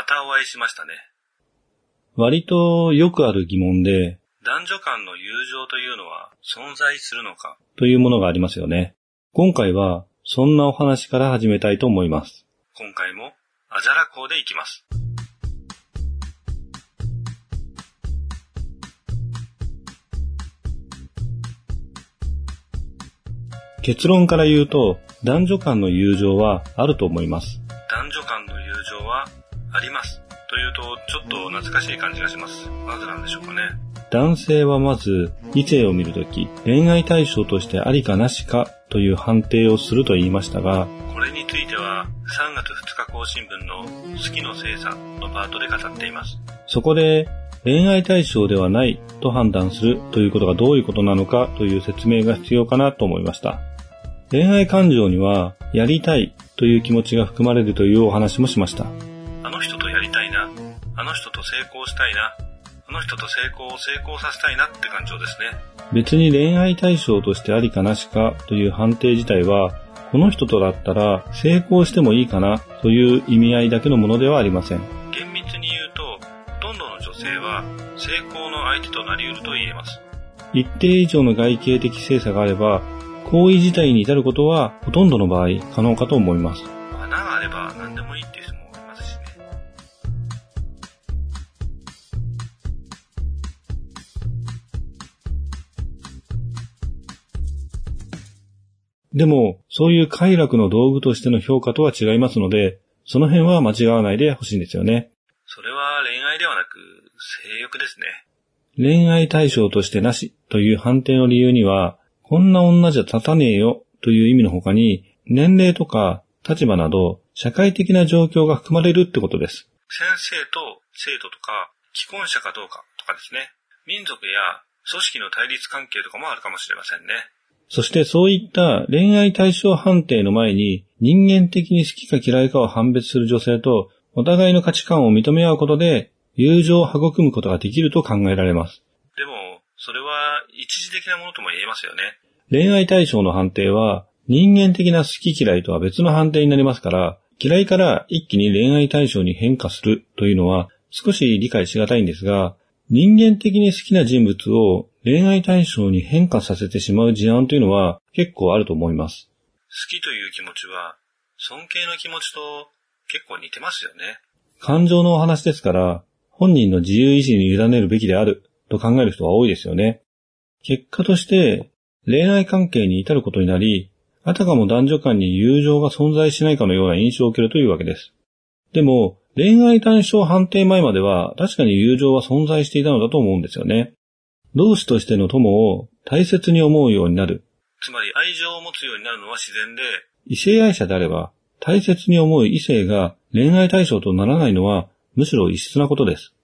またお会いしましたね。割とよくある疑問で、男女間の友情というのは存在するのか？というものがありますよね。今回は、そんなお話から始めたいと思います。今回も、あじゃら校でいきます。結論から言うと、男女間の友情はあると思います。ょっと懐かしい感じがします。なぜなんでしょうかね。男性はまず、異性を見るとき、恋愛対象としてありかなしかという判定をすると言いましたが、これについては、3月2日更新分の好きの精査のパートで語っています。そこで、恋愛対象ではないと判断するということがどういうことなのかという説明が必要かなと思いました。恋愛感情には、やりたいという気持ちが含まれるというお話もしました。の人と成功したいな。あの人と成功を成功させたいなって感情ですね。別に恋愛対象としてありかなしかという判定自体は、この人とだったら成功してもいいかなという意味合いだけのものではありません。厳密に言うと、ほとんどの女性は成功の相手となり得ると言えます。一定以上の外形的精査があれば、行為自体に至ることはほとんどの場合可能かと思います。穴があればでも、そういう快楽の道具としての評価とは違いますので、その辺は間違わないでほしいんですよね。それは恋愛ではなく、性欲ですね。恋愛対象としてなしという判定の理由には、こんな女じゃ立たねえよという意味の他に、年齢とか立場など社会的な状況が含まれるってことです。先生と生徒とか、既婚者かどうかとかですね。民族や組織の対立関係とかもあるかもしれませんね。そしてそういった恋愛対象判定の前に人間的に好きか嫌いかを判別する女性とお互いの価値観を認め合うことで友情を育むことができると考えられます。でも、それは一時的なものとも言えますよね。恋愛対象の判定は人間的な好き嫌いとは別の判定になりますから嫌いから一気に恋愛対象に変化するというのは少し理解しがたいんですが人間的に好きな人物を恋愛対象に変化させてしまう事案というのは結構あると思います。好きという気持ちは、尊敬の気持ちと結構似てますよね。感情のお話ですから、本人の自由意志に委ねるべきであると考える人が多いですよね。結果として、恋愛関係に至ることになり、あたかも男女間に友情が存在しないかのような印象を受けるというわけです。でも、恋愛対象判定前までは確かに友情は存在していたのだと思うんですよね。同志としての友を大切に思うようになる。つまり愛情を持つようになるのは自然で、異性愛者であれば、大切に思う異性が恋愛対象とならないのは、むしろ異質なことです。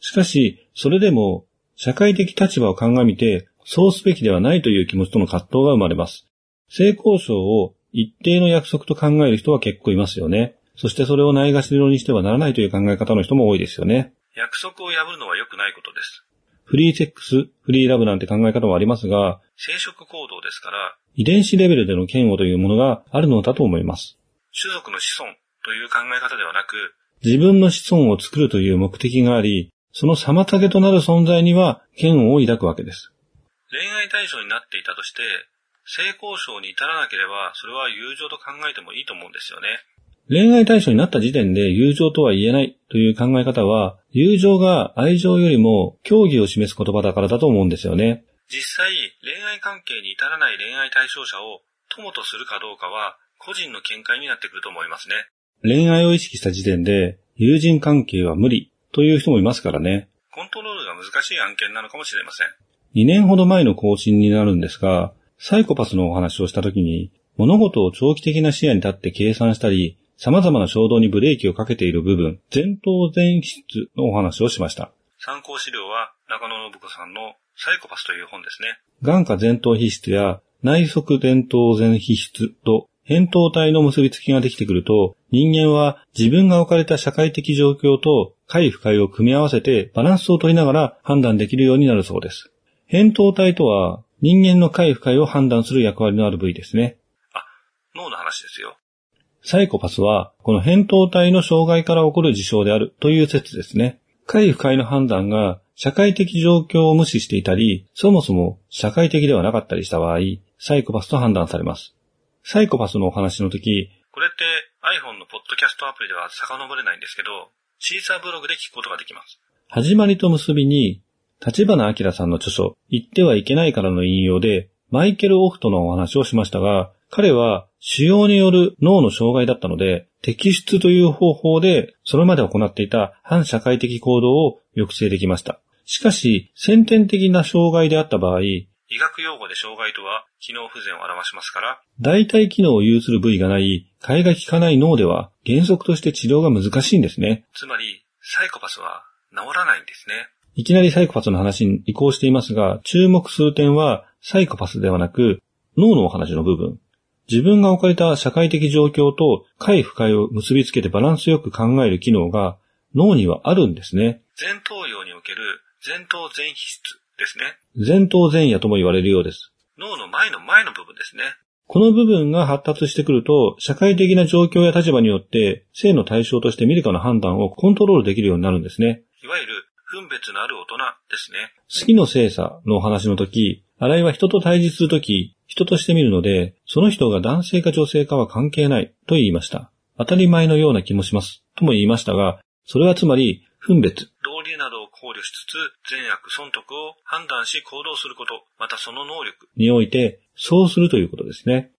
しかし、それでも、社会的立場を鑑みて、そうすべきではないという気持ちとの葛藤が生まれます。性交渉を一定の約束と考える人は結構いますよね。そしてそれをないがしろにしてはならないという考え方の人も多いですよね。約束を破るのは良くないことです。フリーセックス、フリーラブなんて考え方もありますが、生殖行動ですから、遺伝子レベルでの嫌悪というものがあるのだと思います。種族の子孫という考え方ではなく、自分の子孫を作るという目的があり、その妨げとなる存在には嫌悪を抱くわけです。恋愛対象になっていたとして、性交渉に至らなければ、それは友情と考えてもいいと思うんですよね。恋愛対象になった時点で友情とは言えないという考え方は、友情が愛情よりも競技を示す言葉だからだと思うんですよね。実際、恋愛関係に至らない恋愛対象者を友とするかどうかは、個人の見解になってくると思いますね。恋愛を意識した時点で、友人関係は無理という人もいますからね。コントロールが難しい案件なのかもしれません。2年ほど前の更新になるんですが、サイコパスのお話をした時に、物事を長期的な視野に立って計算したり、様々な衝動にブレーキをかけている部分、前頭前室のお話をしました。参考資料は中野信子さんのサイコパスという本ですね。眼下前頭皮質や内側前頭前皮質と扁桃体の結びつきができてくると、人間は自分が置かれた社会的状況と快不快を組み合わせてバランスを取りながら判断できるようになるそうです。扁桃体とは人間の快不快を判断する役割のある部位ですね。脳の話ですよ。サイコパスはこの扁桃体の障害から起こる事象であるという説ですね。快不快の判断が社会的状況を無視していたり、そもそも社会的ではなかったりした場合、サイコパスと判断されます。サイコパスのお話の時、これって iPhone のポッドキャストアプリでは遡れないんですけど、シーサーブログで聞くことができます。始まりと結びに、立花明さんの著書、言ってはいけないからの引用で、マイケル・オフトのお話をしましたが、彼は腫瘍による脳の障害だったので、摘出という方法で、それまで行っていた反社会的行動を抑制できました。しかし、先天的な障害であった場合、医学用語で障害とは機能不全を表しますから、代替機能を有する部位がない、替えが効かない脳では原則として治療が難しいんですね。つまり、サイコパスは治らないんですね。いきなりサイコパスの話に移行していますが、注目する点はサイコパスではなく、脳のお話の部分。自分が置かれた社会的状況と快不快を結びつけてバランスよく考える機能が脳にはあるんですね。前頭葉における前頭前皮質ですね。前頭前野とも言われるようです。脳の前の前の部分ですね。この部分が発達してくると、社会的な状況や立場によって、性の対象として見るかの判断をコントロールできるようになるんですね。いわゆる、分別のある大人ですね。好きの性差のお話の時、新井は人と対峙するとき、人として見るので、その人が男性か女性かは関係ないと言いました。当たり前のような気もします。とも言いましたが、それはつまり、分別。道理などを考慮しつつ、善悪損得を判断し行動すること、またその能力。において、そうするということですね。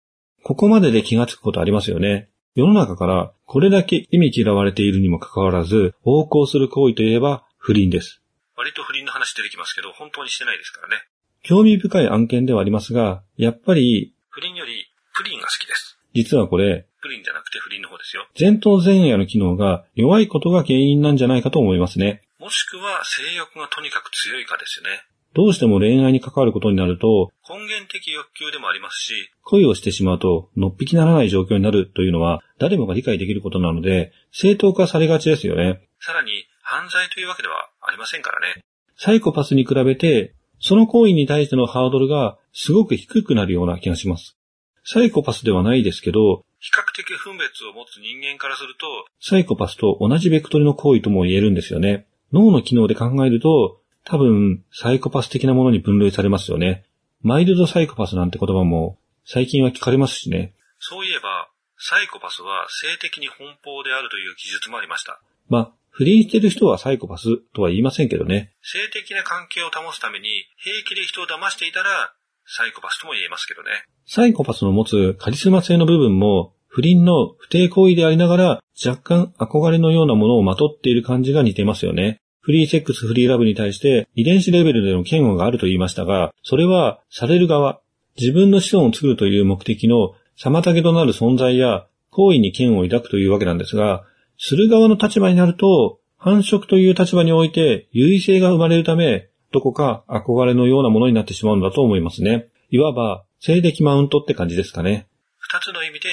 ここまでで気がつくことありますよね。世の中からこれだけ意味嫌われているにもかかわらず、横行する行為といえば不倫です。割と不倫の話出てきますけど、本当にしてないですからね。興味深い案件ではありますが、やっぱり、不倫よりプリンが好きです。実はこれ、プリンじゃなくて不倫の方ですよ。前頭前野の機能が弱いことが原因なんじゃないかと思いますね。もしくは性欲がとにかく強いかですよね。どうしても恋愛に関わることになると、根源的欲求でもありますし、恋をしてしまうと、のっぴきならない状況になるというのは、誰もが理解できることなので、正当化されがちですよね。さらに、犯罪というわけではありませんからね。サイコパスに比べて、その行為に対してのハードルがすごく低くなるような気がします。サイコパスではないですけど、比較的分別を持つ人間からすると、サイコパスと同じベクトルの行為とも言えるんですよね。脳の機能で考えると、多分、サイコパス的なものに分類されますよね。マイルドサイコパスなんて言葉も最近は聞かれますしね。そういえば、サイコパスは性的に奔放であるという記述もありました。まあ、不倫してる人はサイコパスとは言いませんけどね。性的な関係を保つために平気で人を騙していたら、サイコパスとも言えますけどね。サイコパスの持つカリスマ性の部分も、不倫の不貞行為でありながら、若干憧れのようなものをまとっている感じが似てますよね。フリーセックス、フリーラブに対して遺伝子レベルでの嫌悪があると言いましたが、それはされる側、自分の子孫を作るという目的の妨げとなる存在や行為に嫌悪を抱くというわけなんですが、する側の立場になると、繁殖という立場において優位性が生まれるため、どこか憧れのようなものになってしまうんだと思いますね。いわば、性的マウントって感じですかね。二つの意味で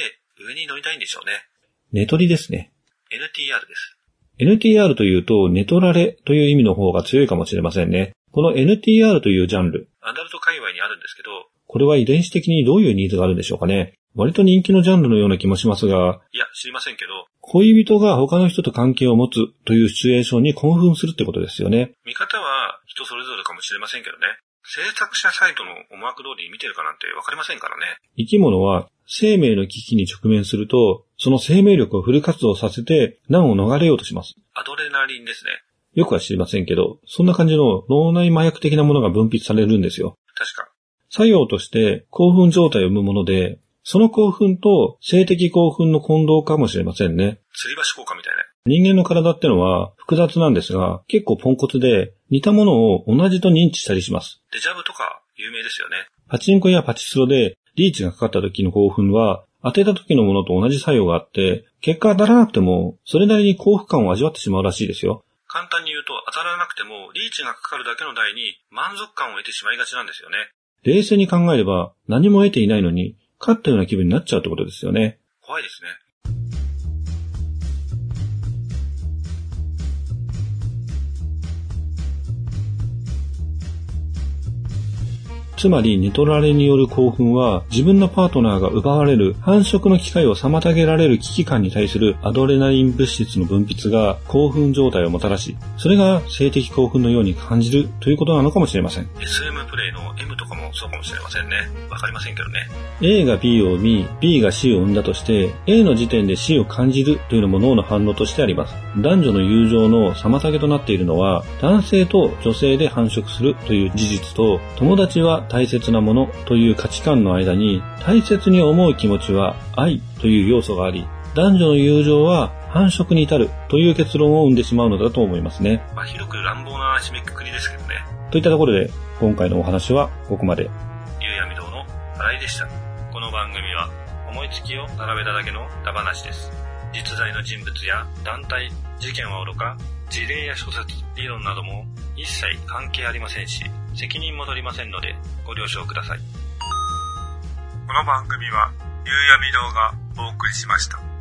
上に乗りたいんでしょうね。ネトリですね。NTR です。NTR というと、ネトラレという意味の方が強いかもしれませんね。この NTR というジャンル。アダルト界隈にあるんですけど、これは遺伝子的にどういうニーズがあるんでしょうかね。割と人気のジャンルのような気もしますが、いや、知りませんけど、恋人が他の人と関係を持つというシチュエーションに興奮するってことですよね。見方は人それぞれかもしれませんけどね。制作者サイトの思惑通りに見てるかなんてわかりませんからね。生き物は生命の危機に直面すると、その生命力をフル活動させて難を逃れようとします。アドレナリンですね。よくは知りませんけど、そんな感じの脳内麻薬的なものが分泌されるんですよ。確か。作用として興奮状態を生むもので、その興奮と性的興奮の混同かもしれませんね。吊り橋効果みたいな。人間の体ってのは複雑なんですが、結構ポンコツで似たものを同じと認知したりします。デジャブとか有名ですよね。パチンコやパチスロでリーチがかかった時の興奮は当てた時のものと同じ作用があって、結果当たらなくてもそれなりに幸福感を味わってしまうらしいですよ。簡単に言うと当たらなくてもリーチがかかるだけの台に満足感を得てしまいがちなんですよね。冷静に考えれば何も得ていないのに勝ったような気分になっちゃうってことですよね。怖いですね。つまり、寝取られによる興奮は、自分のパートナーが奪われる、繁殖の機会を妨げられる危機感に対するアドレナリン物質の分泌が興奮状態をもたらし、それが性的興奮のように感じるということなのかもしれません。SM プレイの M とかもそうかもしれませんね。わかりませんけどね。A が B を見、B が C を生んだとして、A の時点で C を感じるというのも脳の反応としてあります。男女の友情の妨げとなっているのは、男性と女性で繁殖するという事実と、友達は大切なものという価値観の間に、大切に思う気持ちは愛という要素があり、男女の友情は繁殖に至るという結論を生んでしまうのだと思いますね。まあ、広く乱暴な締めくくりですけどね。といったところで、今回のお話はここまで。ゆうやみ堂の新井でした。この番組は、思いつきを並べただけのダ話です。実在の人物や団体、事件はおろか、事例や諸説、理論なども一切関係ありませんし、責任も取りませんので、ご了承ください。この番組は、ゆうやみ堂がお送りしました。